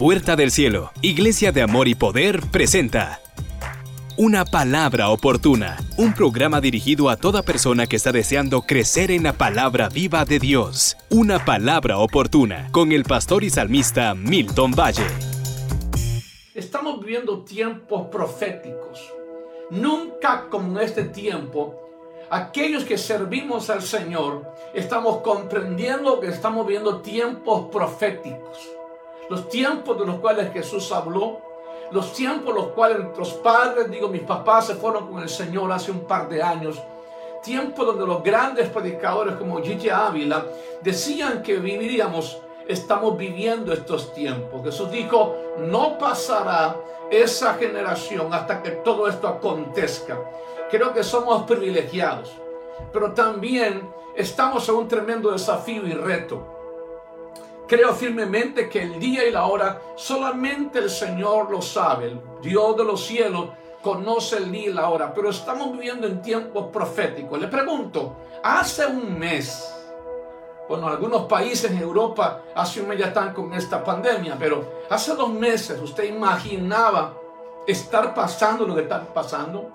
Puerta del Cielo, Iglesia de Amor y Poder presenta Una Palabra Oportuna, un programa dirigido a toda persona que está deseando crecer en la palabra viva de Dios. Una Palabra Oportuna, con el pastor y salmista Milton Valle. Estamos viviendo tiempos proféticos. Nunca como en este tiempo aquellos que servimos al Señor estamos comprendiendo que estamos viviendo tiempos proféticos los tiempos de los cuales Jesús habló, los tiempos los cuales nuestros padres, digo, mis papás se fueron con el Señor hace un par de años, tiempos donde los grandes predicadores como Gigi Ávila decían que viviríamos, estamos viviendo estos tiempos. Jesús dijo, no pasará esa generación hasta que todo esto acontezca. Creo que somos privilegiados, pero también estamos en un tremendo desafío y reto. Creo firmemente que el día y la hora solamente el Señor lo sabe. El Dios de los cielos conoce el día y la hora. Pero estamos viviendo en tiempos proféticos. Le pregunto, hace un mes, bueno, algunos países en Europa hace un mes ya están con esta pandemia, pero hace dos meses usted imaginaba estar pasando lo que está pasando.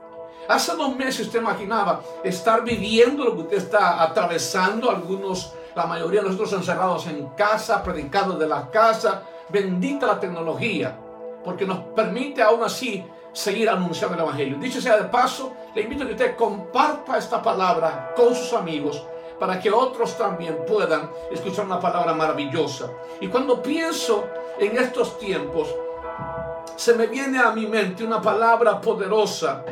Hace dos meses usted imaginaba estar viviendo lo que usted está atravesando, algunos la mayoría de nosotros encerrados en casa, predicados de la casa. Bendita la tecnología, porque nos permite aún así seguir anunciando el Evangelio. Dicho sea de paso, le invito a que usted comparta esta palabra con sus amigos para que otros también puedan escuchar una palabra maravillosa. Y cuando pienso en estos tiempos, se me viene a mi mente una palabra poderosa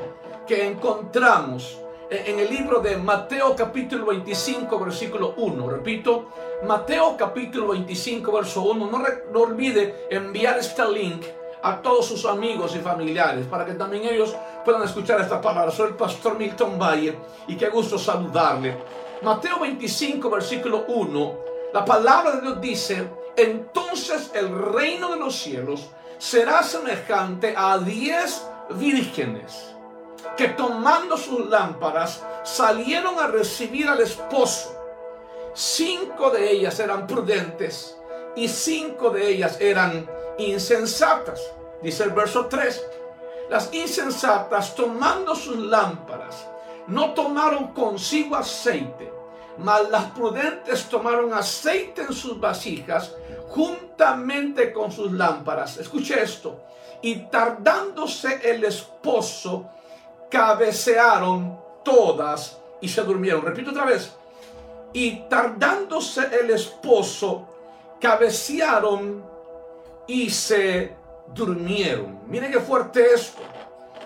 que encontramos en el libro de Mateo capítulo 25, versículo 1. Repito, Mateo capítulo 25, verso 1. No, no olvide enviar este link a todos sus amigos y familiares para que también ellos puedan escuchar esta palabra. Soy el pastor Milton Valle y qué gusto saludarle. Mateo 25, versículo 1. La palabra de Dios dice, entonces el reino de los cielos será semejante a diez vírgenes que tomando sus lámparas salieron a recibir al esposo. Cinco de ellas eran prudentes y cinco de ellas eran insensatas. Dice el verso 3. Las insensatas tomando sus lámparas no tomaron consigo aceite, mas las prudentes tomaron aceite en sus vasijas juntamente con sus lámparas. Escuche esto. Y tardándose el esposo, cabecearon todas y se durmieron. Repito otra vez. Y tardándose el esposo, cabecearon y se durmieron. Miren qué fuerte esto.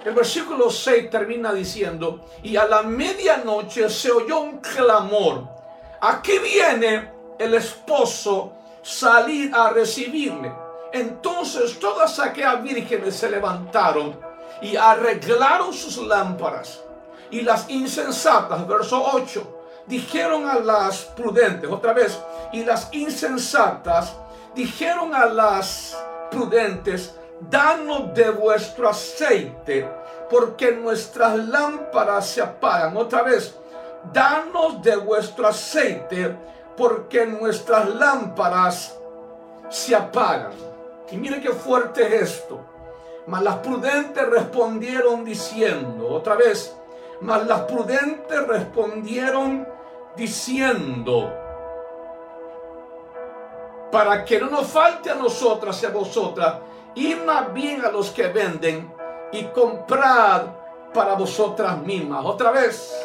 El versículo 6 termina diciendo, y a la medianoche se oyó un clamor. Aquí viene el esposo salir a recibirle. Entonces todas aquellas vírgenes se levantaron y arreglaron sus lámparas. Y las insensatas, verso 8, dijeron a las prudentes, otra vez, y las insensatas dijeron a las prudentes, danos de vuestro aceite, porque nuestras lámparas se apagan. Otra vez, danos de vuestro aceite, porque nuestras lámparas se apagan. Y mire qué fuerte es esto. Mas las prudentes respondieron diciendo, otra vez, mas las prudentes respondieron diciendo, para que no nos falte a nosotras y a vosotras, y más bien a los que venden y comprad para vosotras mismas. Otra vez,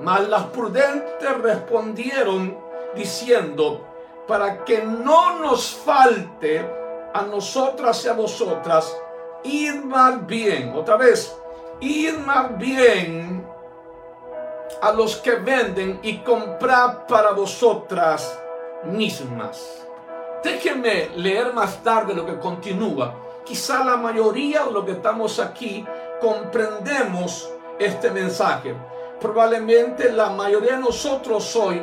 mas las prudentes respondieron diciendo, para que no nos falte a nosotras y a vosotras, ir más bien, otra vez, ir más bien a los que venden y comprar para vosotras mismas. Déjenme leer más tarde lo que continúa. Quizá la mayoría de los que estamos aquí comprendemos este mensaje. Probablemente la mayoría de nosotros hoy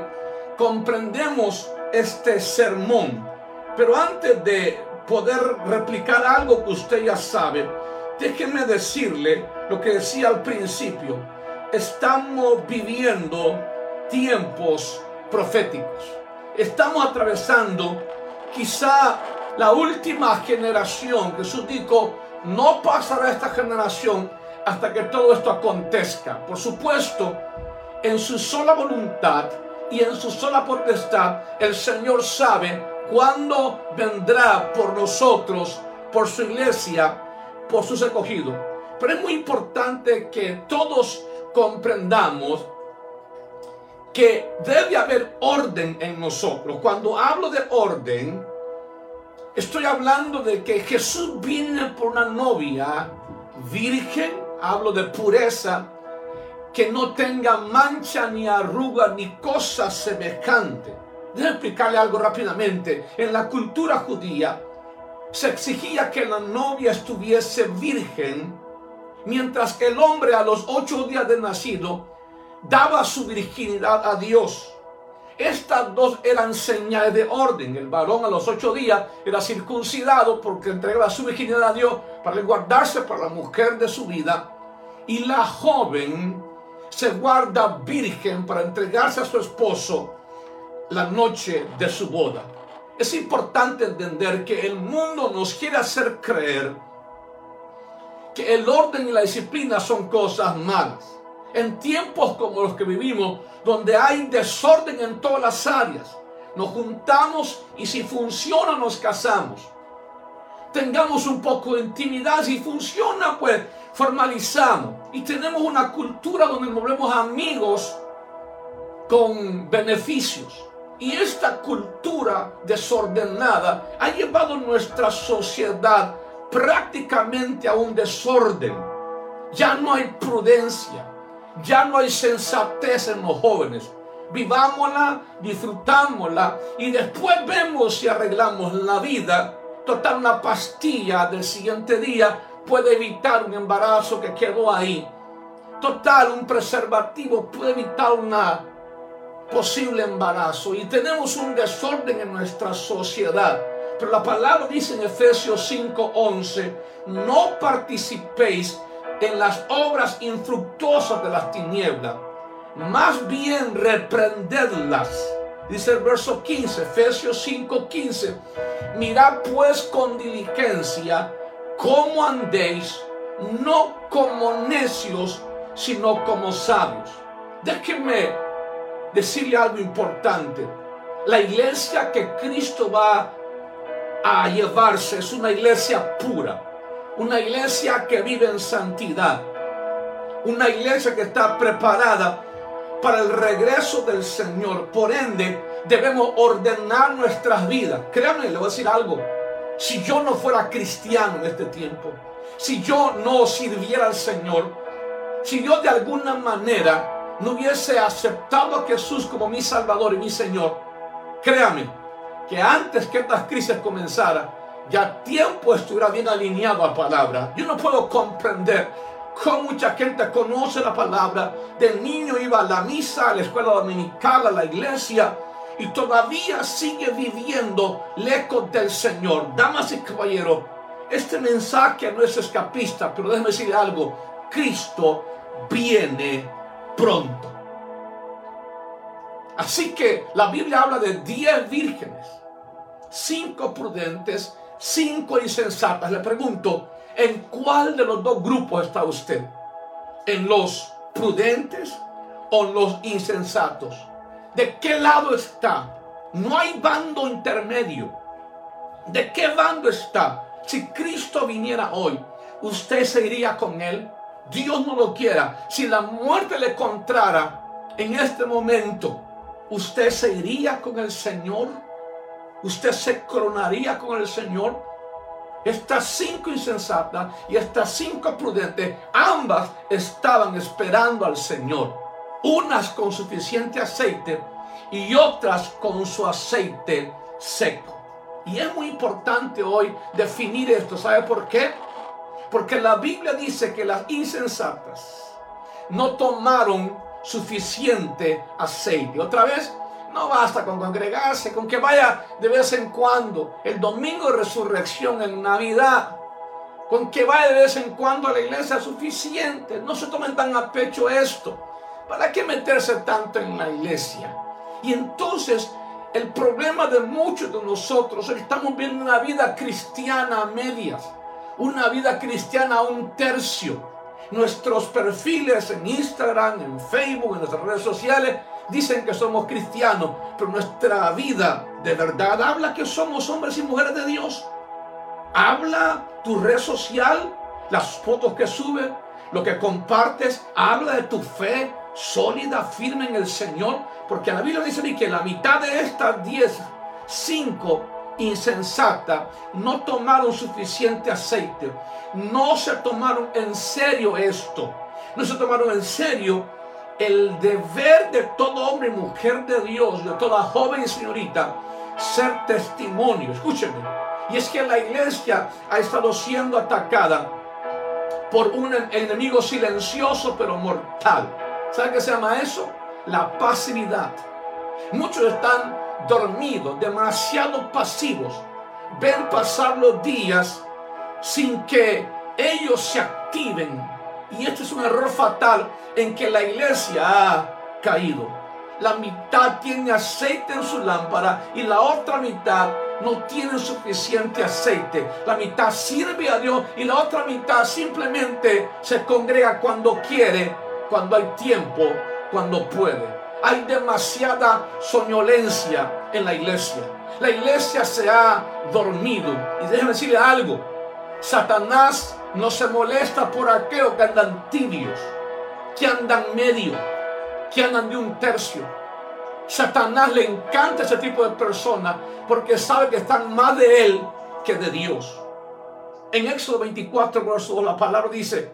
comprendemos este sermón. Pero antes de poder replicar algo que usted ya sabe, déjeme decirle lo que decía al principio. Estamos viviendo tiempos proféticos. Estamos atravesando quizá la última generación. Jesús dijo, no pasará esta generación hasta que todo esto acontezca. Por supuesto, en su sola voluntad y en su sola potestad, el Señor sabe cuándo vendrá por nosotros, por su iglesia, por sus escogidos. Pero es muy importante que todos comprendamos que debe haber orden en nosotros. Cuando hablo de orden, estoy hablando de que Jesús viene por una novia virgen, hablo de pureza, que no tenga mancha ni arruga ni cosa semejante. Déjame explicarle algo rápidamente. En la cultura judía se exigía que la novia estuviese virgen, mientras que el hombre a los ocho días de nacido daba su virginidad a Dios. Estas dos eran señales de orden. El varón a los ocho días era circuncidado porque entregaba su virginidad a Dios para guardarse para la mujer de su vida. Y la joven se guarda virgen para entregarse a su esposo la noche de su boda. Es importante entender que el mundo nos quiere hacer creer que el orden y la disciplina son cosas malas en tiempos como los que vivimos, donde hay desorden en todas las áreas. Nos juntamos y si funciona nos casamos. Tengamos un poco de intimidad, si funciona pues formalizamos. Y tenemos una cultura donde nos volvemos amigos con beneficios. Y esta cultura desordenada ha llevado nuestra sociedad prácticamente a un desorden. Ya no hay prudencia ya no hay sensatez en los jóvenes. Vivámosla, disfrutámosla y después vemos si arreglamos la vida. Total, una pastilla del siguiente día puede evitar un embarazo que quedó ahí. Total, un preservativo puede evitar un posible embarazo. Y tenemos un desorden en nuestra sociedad. Pero la palabra dice en Efesios 5:11, no participéis en las obras infructuosas de las tinieblas, más bien reprendedlas. Dice el verso 15, Efesios 5, 15. Mirad pues con diligencia cómo andéis, no como necios, sino como sabios. Déjenme decirle algo importante. La iglesia que Cristo va a llevarse es una iglesia pura una iglesia que vive en santidad. Una iglesia que está preparada para el regreso del Señor. Por ende, debemos ordenar nuestras vidas. Créanme, le voy a decir algo. Si yo no fuera cristiano en este tiempo, si yo no sirviera al Señor, si yo de alguna manera no hubiese aceptado a Jesús como mi Salvador y mi Señor, créame que antes que estas crisis comenzaran, ya tiempo estuviera bien alineado a la palabra. Yo no puedo comprender cómo mucha gente conoce la palabra. De niño iba a la misa, a la escuela dominical, a la iglesia y todavía sigue viviendo lejos del Señor. Damas y caballeros, este mensaje no es escapista, pero déjeme decir algo. Cristo viene pronto. Así que la Biblia habla de diez vírgenes, cinco prudentes cinco insensatas. Le pregunto, ¿en cuál de los dos grupos está usted? ¿En los prudentes o los insensatos? ¿De qué lado está? No hay bando intermedio. ¿De qué bando está? Si Cristo viniera hoy, ¿usted se iría con él? Dios no lo quiera. Si la muerte le encontrara en este momento, ¿usted se iría con el Señor? usted se coronaría con el Señor. Estas cinco insensatas y estas cinco prudentes, ambas estaban esperando al Señor. Unas con suficiente aceite y otras con su aceite seco. Y es muy importante hoy definir esto. ¿Sabe por qué? Porque la Biblia dice que las insensatas no tomaron suficiente aceite. Otra vez, no basta con congregarse, con que vaya de vez en cuando, el domingo de resurrección, en Navidad, con que vaya de vez en cuando a la iglesia es suficiente. No se tomen tan a pecho esto. ¿Para qué meterse tanto en la iglesia? Y entonces El problema de muchos de nosotros, estamos viendo una vida cristiana a medias, una vida cristiana a un tercio. Nuestros perfiles en Instagram, en Facebook, en nuestras redes sociales, dicen que somos cristianos, pero nuestra vida de verdad habla que somos hombres y mujeres de Dios. Habla tu red social, las fotos que subes, lo que compartes, habla de tu fe sólida, firme en el Señor, porque la Biblia dice que la mitad de estas 10, 5 insensata no tomaron suficiente aceite, no se tomaron en serio esto, no se tomaron en serio el deber de todo hombre y mujer de Dios, de toda joven y señorita, ser testimonio. Escúcheme. Y es que la iglesia ha estado siendo atacada por un enemigo silencioso pero mortal. ¿Sabe qué se llama eso? La pasividad. Muchos están dormidos, demasiado pasivos. Ven pasar los días sin que ellos se activen. Y este es un error fatal en que la iglesia ha caído. La mitad tiene aceite en su lámpara y la otra mitad no tiene suficiente aceite. La mitad sirve a Dios y la otra mitad simplemente se congrega cuando quiere, cuando hay tiempo, cuando puede. Hay demasiada soñolencia en la iglesia. La iglesia se ha dormido. Y déjenme decirle algo. Satanás no se molesta por aquellos que andan tibios, que andan medio, que andan de un tercio. Satanás le encanta ese tipo de personas porque sabe que están más de él que de Dios. En Éxodo 24, verso 2, la palabra dice,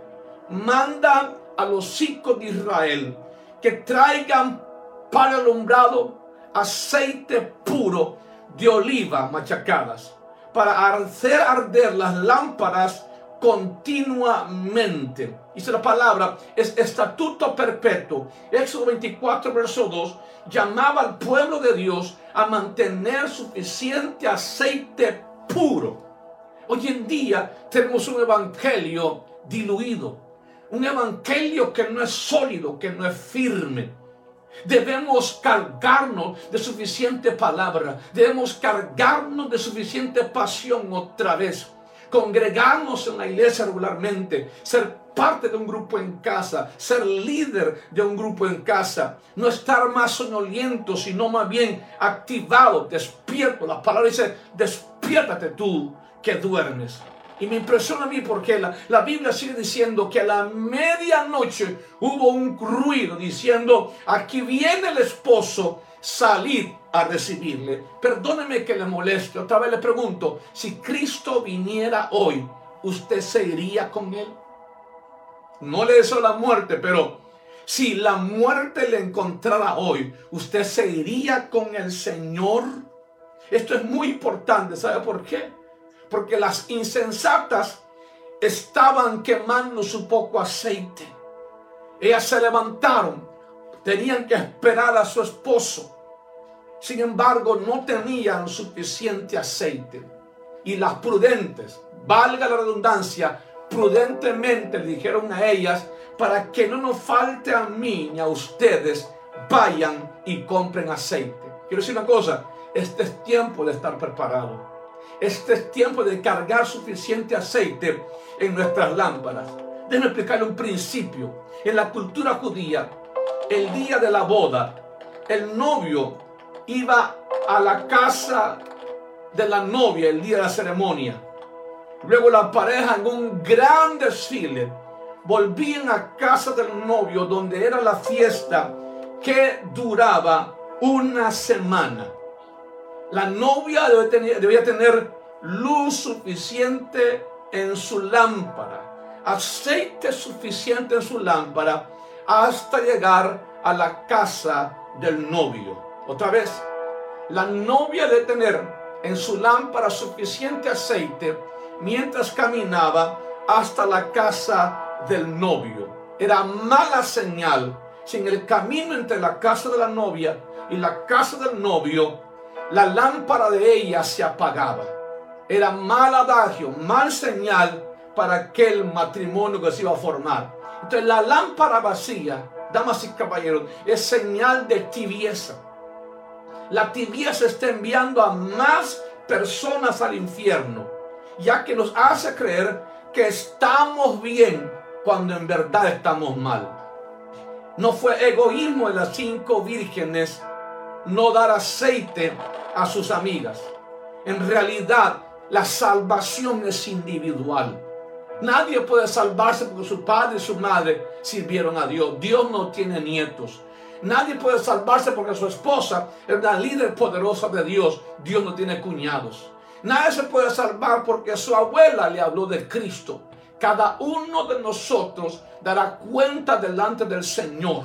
manda a los hijos de Israel que traigan para alumbrado aceite puro de oliva machacadas para hacer arder las lámparas continuamente. Dice la palabra, es estatuto perpetuo. Éxodo 24, verso 2, llamaba al pueblo de Dios a mantener suficiente aceite puro. Hoy en día tenemos un evangelio diluido, un evangelio que no es sólido, que no es firme. Debemos cargarnos de suficiente palabra. Debemos cargarnos de suficiente pasión otra vez. Congregarnos en la iglesia regularmente. Ser parte de un grupo en casa. Ser líder de un grupo en casa. No estar más soñoliento, sino más bien activado, despierto. La palabra dice, despiértate tú que duermes. Y me impresiona a mí porque la, Biblia sigue diciendo que a la medianoche hubo un ruido diciendo, aquí viene el esposo, salir a recibirle. Perdóneme que le moleste. Otra vez le pregunto, si Cristo viniera hoy, ¿usted se iría con él? No le deseo la muerte, pero si la muerte le encontrara hoy, ¿usted se iría con el Señor? Esto es muy importante, ¿sabe por qué? Porque las insensatas estaban quemando su poco aceite. Ellas se levantaron, tenían que esperar a su esposo. Sin embargo, no tenían suficiente aceite. Y las prudentes, valga la redundancia, prudentemente dijeron a ellas, para que no nos falte a mí ni a ustedes, vayan y compren aceite. Quiero decir una cosa, este es tiempo de estar preparado. Este es tiempo de cargar suficiente aceite en nuestras lámparas. Déjenme explicarle un principio. En la cultura judía, el día de la boda, el novio iba a la casa de la novia el día de la ceremonia. Luego la pareja en un gran desfile volvían a casa del novio donde era la fiesta que duraba una semana. La novia debía tener luz suficiente en su lámpara, aceite suficiente en su lámpara hasta llegar a la casa del novio. Otra vez, la novia debe tener en su lámpara suficiente aceite mientras caminaba hasta la casa del novio. Era mala señal si en el camino entre la casa de la novia y la casa del novio la lámpara de ella se apagaba. Era mal adagio, mal señal para aquel matrimonio que se iba a formar. Entonces la lámpara vacía, damas y caballeros, es señal de tibieza. la tibieza está enviando a más personas al infierno, ya que nos hace creer que estamos bien cuando en verdad estamos mal. No fue egoísmo de las cinco vírgenes no dar aceite a sus amigas. En realidad, la salvación es individual. Nadie puede salvarse porque su padre y su madre sirvieron a Dios. Dios no tiene nietos. Nadie puede salvarse porque su esposa es la líder poderosa de Dios. Dios no tiene cuñados. Nadie se puede salvar porque su abuela le habló de Cristo. Cada uno de nosotros dará cuenta delante del Señor.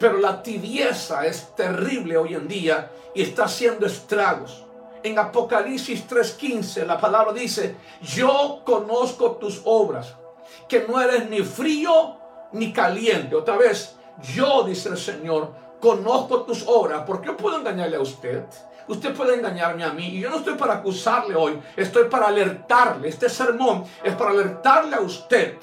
Pero la tibieza es terrible hoy en día y está haciendo estragos. En Apocalipsis 3:15 la palabra dice, yo conozco tus obras, que no eres ni frío ni caliente. Otra vez, yo, dice el Señor, conozco tus obras. ¿Por qué puedo engañarle a usted? Usted puede engañarme a mí. Y yo no estoy para acusarle hoy. Estoy para alertarle. Este sermón es para alertarle a usted.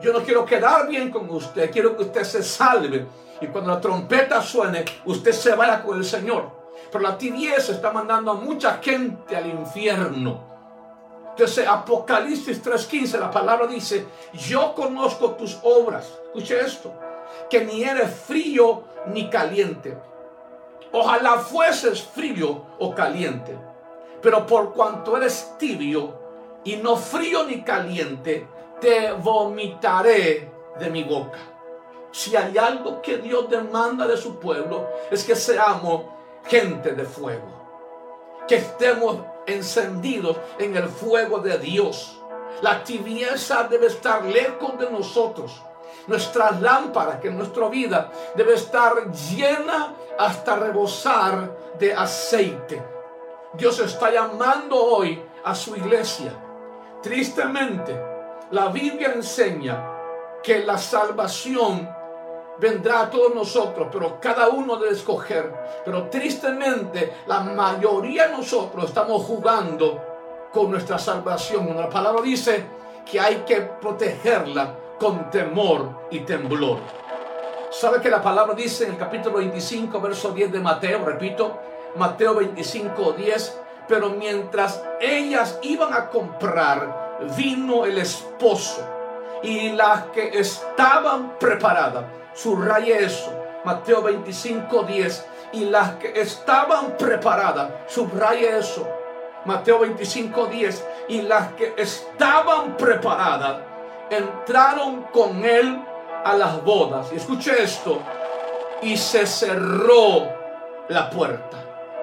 Yo no quiero quedar bien con usted. Quiero que usted se salve. Y cuando la trompeta suene, usted se vaya con el Señor. Pero la tibieza está mandando a mucha gente al infierno. Entonces, Apocalipsis 3:15, la palabra dice, yo conozco tus obras. Escuche esto que ni eres frío ni caliente. Ojalá fueses frío o caliente, pero por cuanto eres tibio y no frío ni caliente, te vomitaré de mi boca. Si hay algo que Dios demanda de su pueblo, es que seamos gente de fuego, que estemos encendidos en el fuego de Dios. La tibieza debe estar lejos de nosotros nuestras lámparas, que nuestra vida debe estar llena hasta rebosar de aceite. Dios está llamando hoy a su iglesia. Tristemente, la Biblia enseña que la salvación vendrá a todos nosotros, pero cada uno debe escoger. Pero tristemente, la mayoría de nosotros estamos jugando con nuestra salvación. La palabra dice que hay que protegerla con temor y temblor. ¿Sabe que la palabra dice en el capítulo 25, verso 10 de Mateo? Repito, Mateo 25, 10. Pero mientras ellas iban a comprar, vino el esposo. Y las que estaban preparadas, subraye eso, Mateo 25, 10. Y las que estaban preparadas, subraye eso, Mateo 25, 10. Y las que estaban preparadas, entraron con él a las bodas. Y escuche esto. Y se cerró la puerta.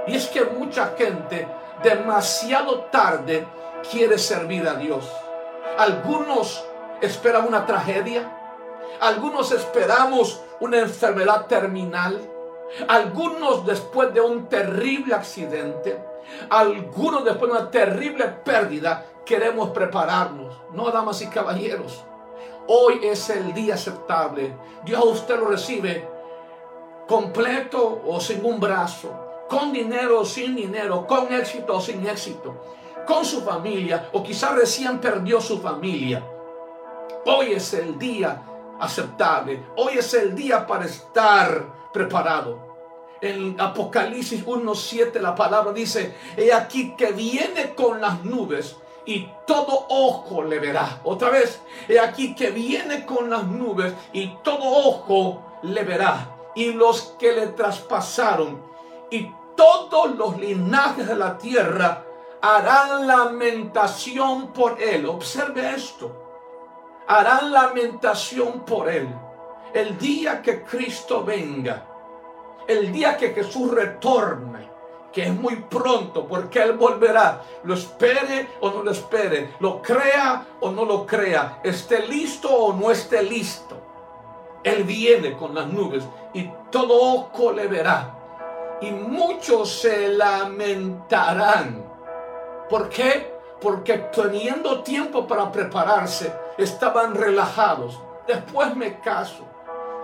Y es que mucha gente demasiado tarde quiere servir a Dios. Algunos esperan una tragedia. Algunos esperamos una enfermedad terminal. Algunos después de un terrible accidente. Algunos después de una terrible pérdida queremos prepararnos. No, damas y caballeros. Hoy es el día aceptable. Dios usted lo recibe completo o sin un brazo, con dinero o sin dinero, con éxito o sin éxito, con su familia o quizás recién perdió su familia. Hoy es el día aceptable. Hoy es el día para estar preparado. En Apocalipsis 1.7 la palabra dice, he aquí que viene con las nubes y todo ojo le verá. Otra vez, he aquí que viene con las nubes y todo ojo le verá. Y los que le traspasaron y todos los linajes de la tierra harán lamentación por él. Observe esto. Harán lamentación por él. El día que Cristo venga, el día que Jesús retorne, que es muy pronto porque Él volverá. Lo espere o no lo espere, lo crea o no lo crea, esté listo o no esté listo. Él viene con las nubes y todo ojo le verá. Y muchos se lamentarán. ¿Por qué? Porque teniendo tiempo para prepararse, estaban relajados. Después me caso,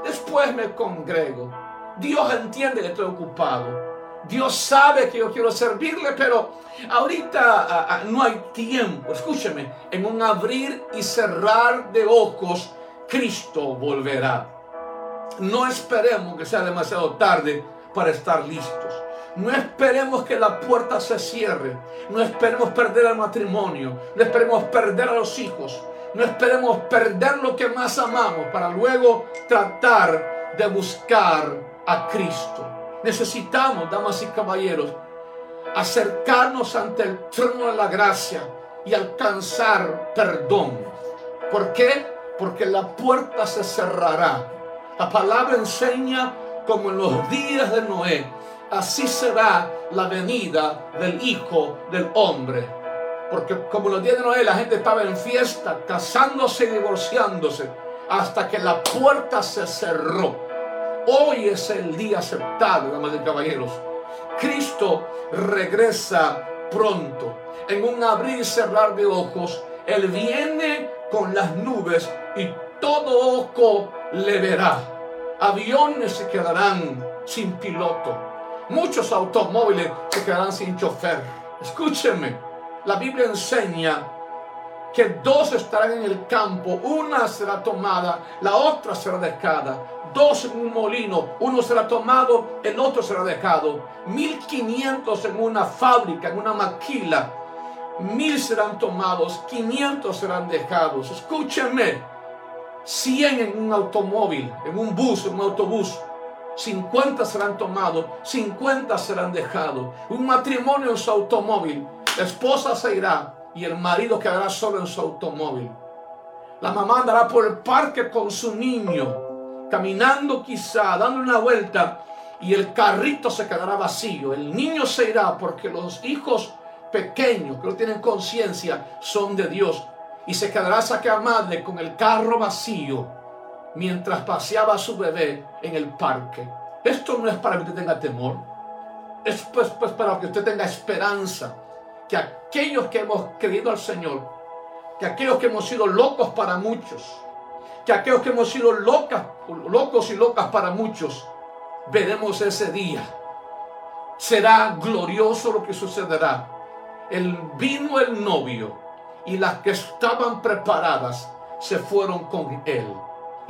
después me congrego. Dios entiende que estoy ocupado. Dios sabe que yo quiero servirle, pero ahorita no hay tiempo. Escúcheme, en un abrir y cerrar de ojos, Cristo volverá. No esperemos que sea demasiado tarde para estar listos. No esperemos que la puerta se cierre. No esperemos perder el matrimonio. No esperemos perder a los hijos. No esperemos perder lo que más amamos para luego tratar de buscar a Cristo. Necesitamos, damas y caballeros, acercarnos ante el trono de la gracia y alcanzar perdón. ¿Por qué? Porque la puerta se cerrará. La palabra enseña como en los días de Noé, así será la venida del Hijo del Hombre. Porque como los días de Noé la gente estaba en fiesta, casándose y divorciándose, hasta que la puerta se cerró. Hoy es el día aceptable, damas y caballeros. Cristo regresa pronto. En un abrir y cerrar de ojos, Él viene con las nubes y todo ojo le verá. Aviones se quedarán sin piloto. Muchos automóviles se quedarán sin chofer. Escúchenme, la Biblia enseña que dos estarán en el campo, una será tomada, la otra será dejada. Dos en un molino, uno será tomado, el otro será dejado. Mil quinientos en una fábrica, en una maquila. Mil serán tomados, quinientos serán dejados. Escúchenme, 100 en un automóvil, en un bus, en un autobús. 50 serán tomados, 50 serán dejados. Un matrimonio en su automóvil. La esposa se irá y el marido quedará solo en su automóvil. La mamá andará por el parque con su niño, caminando quizá, dando una vuelta y el carrito se quedará vacío. El niño se irá porque los hijos pequeños que no tienen conciencia son de Dios y se quedará saca madre con el carro vacío mientras paseaba su bebé en el parque. Esto no es para que usted tenga temor, es pues, pues para que usted tenga esperanza que aquellos que hemos creído al Señor, que aquellos que hemos sido locos para muchos, que aquellos que hemos sido locas, locos y locas para muchos, veremos ese día. Será glorioso lo que sucederá. El vino el novio y las que estaban preparadas se fueron con él.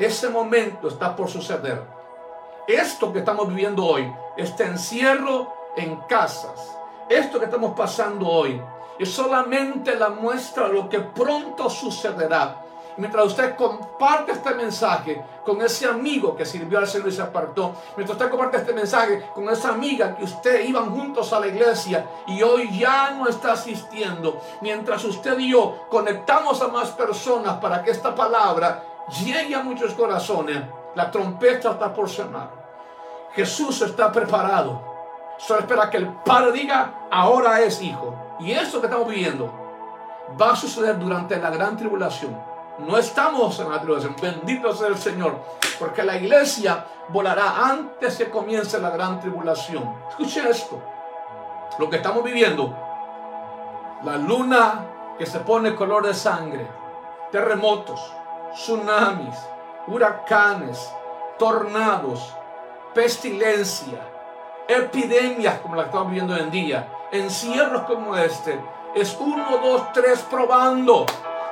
Ese momento está por suceder. Esto que estamos viviendo hoy, este encierro en casas, esto que estamos pasando hoy, es solamente la muestra de lo que pronto sucederá Mientras usted comparte este mensaje con ese amigo que sirvió al Señor y se apartó. Mientras usted comparte este mensaje con esa amiga que usted iban juntos a la iglesia y hoy ya no está asistiendo. Mientras usted y yo conectamos a más personas para que esta palabra llegue a muchos corazones. La trompeta está por sonar. Jesús está preparado. Solo espera que el Padre diga, ahora es hijo. Y eso que estamos viviendo va a suceder durante la gran tribulación. No estamos en la tribulación. Bendito sea el Señor. Porque la iglesia volará antes que comience la gran tribulación. Escuchen esto. Lo que estamos viviendo. La luna que se pone color de sangre. Terremotos. Tsunamis. Huracanes. Tornados. Pestilencia. Epidemias como la que estamos viviendo hoy en día. Encierros como este. Es uno, dos, tres probando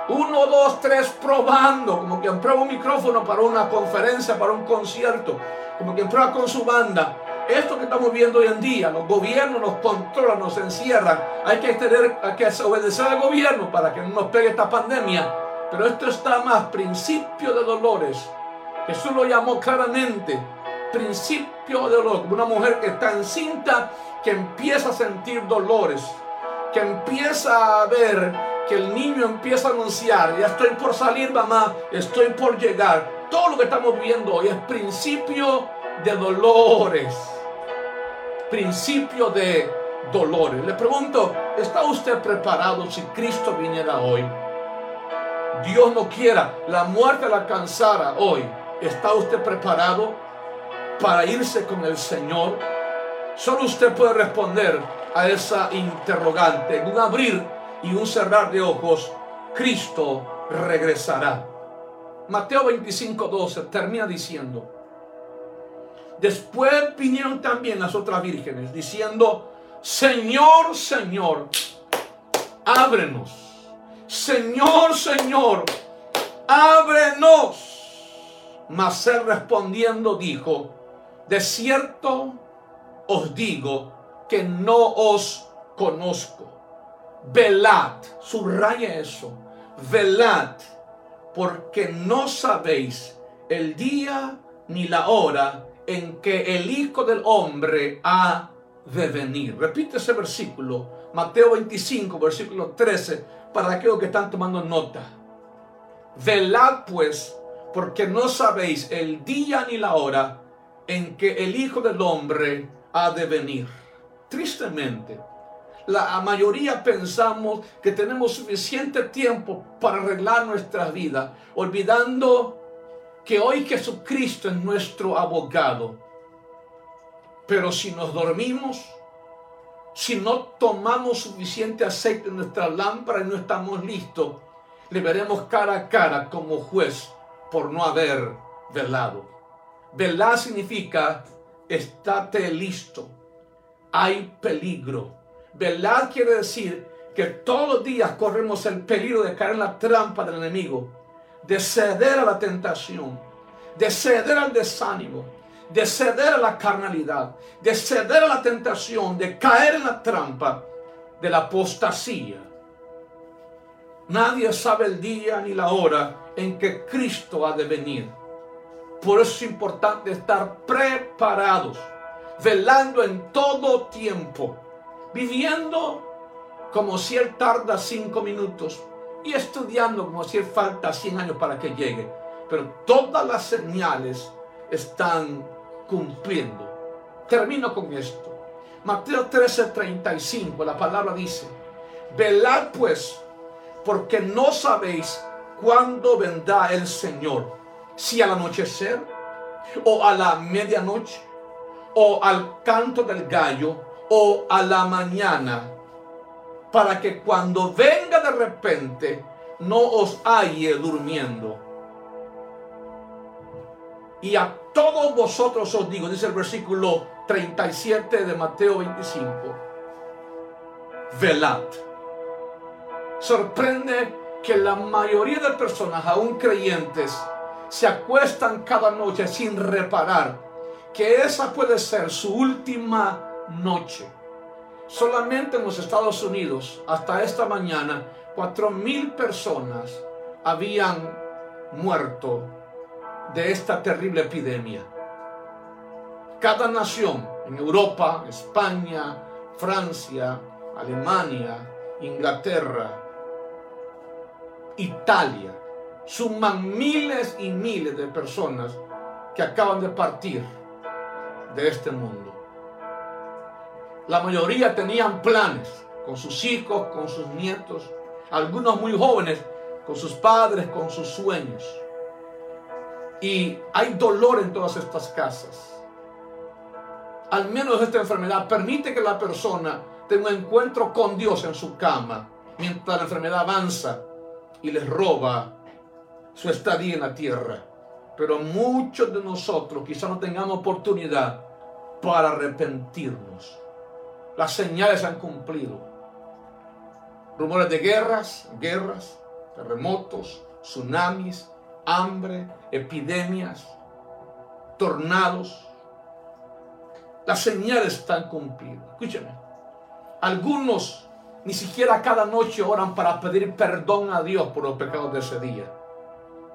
uno, dos, tres, probando, como quien prueba un micrófono para una conferencia, para un concierto, como quien prueba con su banda. Esto que estamos viendo hoy en día, los gobiernos nos controlan, nos encierran. Hay que, tener, hay que obedecer al gobierno para que no nos pegue esta pandemia. Pero esto está más principio de dolores. Jesús lo llamó claramente principio de dolor. Una mujer que está encinta, que empieza a sentir dolores, que empieza a ver que el niño empieza a anunciar, ya estoy por salir mamá, estoy por llegar. Todo lo que estamos viendo hoy es principio de dolores. Principio de dolores. Le pregunto, ¿está usted preparado si Cristo viniera hoy? Dios no quiera, la muerte la alcanzara hoy. ¿Está usted preparado para irse con el Señor? Solo usted puede responder a esa interrogante en un abrir y un cerrar de ojos, Cristo regresará. Mateo 25, 12 termina diciendo, después vinieron también las otras vírgenes diciendo, Señor, Señor, ábrenos. Señor, Señor, ábrenos. Mas él respondiendo dijo, de cierto os digo que no os conozco. Velad, subraya eso. Velad, porque no sabéis el día ni la hora en que el Hijo del Hombre ha de venir. Repite ese versículo, Mateo 25, versículo 13, para aquellos que están tomando nota. Velad pues, porque no sabéis el día ni la hora en que el Hijo del Hombre ha de venir. Tristemente, la mayoría pensamos que tenemos suficiente tiempo para arreglar nuestra vida, olvidando que hoy Jesucristo es nuestro abogado. Pero si nos dormimos, si no tomamos suficiente aceite en nuestra lámpara y no estamos listos, le veremos cara a cara como juez por no haber velado. Velar significa estate listo. Hay peligro. Velar quiere decir que todos los días corremos el peligro de caer en la trampa del enemigo de ceder a la tentación, de ceder al desánimo, de ceder a la carnalidad, de ceder a la tentación, de caer en la trampa de la apostasía. Nadie sabe el día ni la hora en que Cristo ha de venir. Por eso es importante estar preparados, velando en todo tiempo, viviendo como si Él tarda cinco minutos, y estudiando como si falta 100 años para que llegue. Pero todas las señales están cumpliendo. Termino con esto. Mateo 13:35, la palabra dice, velad pues, porque no sabéis cuándo vendrá el Señor, si al anochecer, o a la medianoche, o al canto del gallo, o a la mañana para que cuando venga de repente no os halle durmiendo. Y a todos vosotros os digo, dice el versículo 37 de Mateo 25, velad. Sorprende que la mayoría de personas, aún creyentes, se acuestan cada noche sin reparar que esa puede ser su última noche Solamente en los Estados Unidos, hasta esta mañana, cuatro mil personas habían muerto de esta terrible epidemia. Cada nación, en Europa, España, Francia, Alemania, Inglaterra, Italia, suman miles y miles de personas que acaban de partir de este mundo. La mayoría tenían planes con sus hijos, con sus nietos, algunos muy jóvenes, con sus padres, con sus sueños. Y hay dolor en todas estas casas. Al menos esta enfermedad permite que la persona tenga un encuentro con Dios en su cama, mientras la enfermedad avanza y les roba su estadía en la tierra. Pero muchos de nosotros quizá no tengamos oportunidad para arrepentirnos. Las señales han cumplido. Rumores de guerras, guerras, terremotos, tsunamis, hambre, epidemias, tornados. Las señales están cumplidas. Escúcheme. Algunos ni siquiera cada noche oran para pedir perdón a Dios por los pecados de ese día.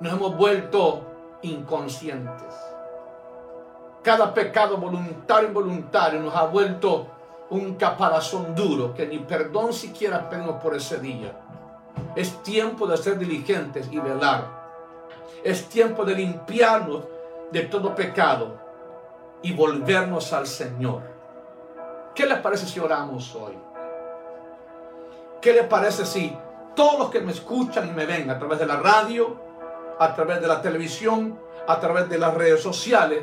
Nos hemos vuelto inconscientes. Cada pecado voluntario e involuntario nos ha vuelto un caparazón duro, que ni perdón siquiera pedimos por ese día. Es tiempo de ser diligentes y velar. Es tiempo de limpiarnos de todo pecado y volvernos al Señor. ¿Qué les parece si oramos hoy? ¿Qué les parece si todos los que me escuchan y me ven a través de la radio, a través de la televisión, a través de las redes sociales,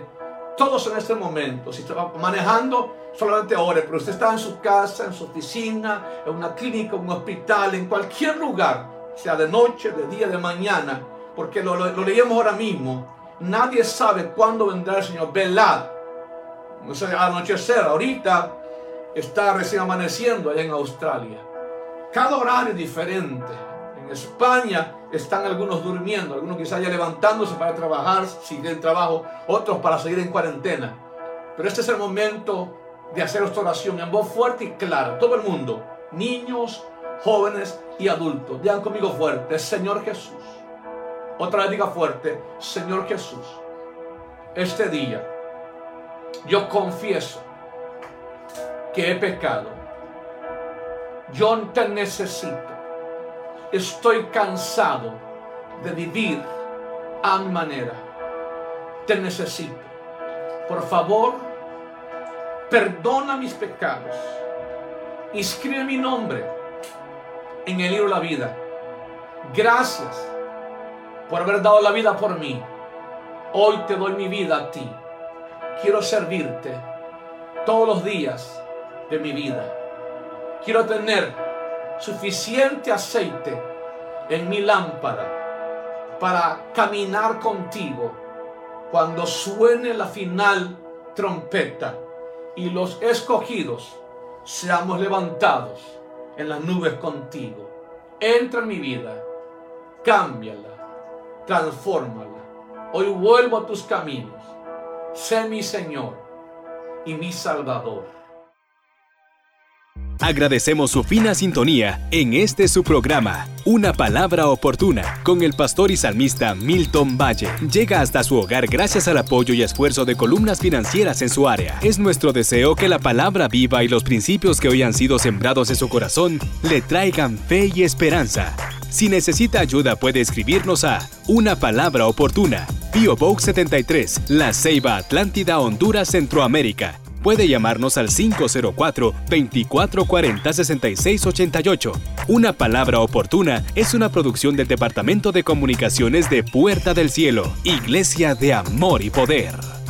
todos en este momento, si está manejando, solamente ore, pero usted está en su casa, en su oficina, en una clínica, en un hospital, en cualquier lugar, sea de noche, de día, de mañana, porque lo, lo, leíamos ahora mismo. Nadie sabe cuándo vendrá el Señor. Velad. No sé, anochecer, ahorita está recién amaneciendo allá en Australia. Cada horario es diferente. En España están algunos durmiendo, algunos quizás ya levantándose para trabajar, seguir el trabajo, otros para seguir en cuarentena. Pero este es el momento de hacer esta oración en voz fuerte y clara. Todo el mundo, niños, jóvenes y adultos, digan conmigo fuerte, Señor Jesús. Otra vez diga fuerte, Señor Jesús. Este día yo confieso que he pecado. Yo te necesito. Estoy cansado de vivir a mi manera. Te necesito. Por favor, perdona mis pecados. Inscribe mi nombre en el libro de la vida. Gracias por haber dado la vida por mí. Hoy te doy mi vida a ti. Quiero servirte todos los días de mi vida. Quiero tener suficiente aceite en mi lámpara para caminar contigo cuando suene la final trompeta y los escogidos seamos levantados en las nubes contigo. Entra en mi vida, cámbiala, transfórmala. Hoy vuelvo a tus caminos. Sé mi Señor y mi Salvador. Agradecemos su fina sintonía en este su programa, Una Palabra Oportuna, con el pastor y salmista Milton Valle. Llega hasta su hogar gracias al apoyo y esfuerzo de columnas financieras en su área. Es nuestro deseo que la palabra viva y los principios que hoy han sido sembrados en su corazón le traigan fe y esperanza. Si necesita ayuda puede escribirnos a Una Palabra Oportuna, Bio Box 73, La Ceiba Atlántida, Honduras, Centroamérica puede llamarnos al 504-2440-6688. Una palabra oportuna es una producción del Departamento de Comunicaciones de Puerta del Cielo, Iglesia de Amor y Poder.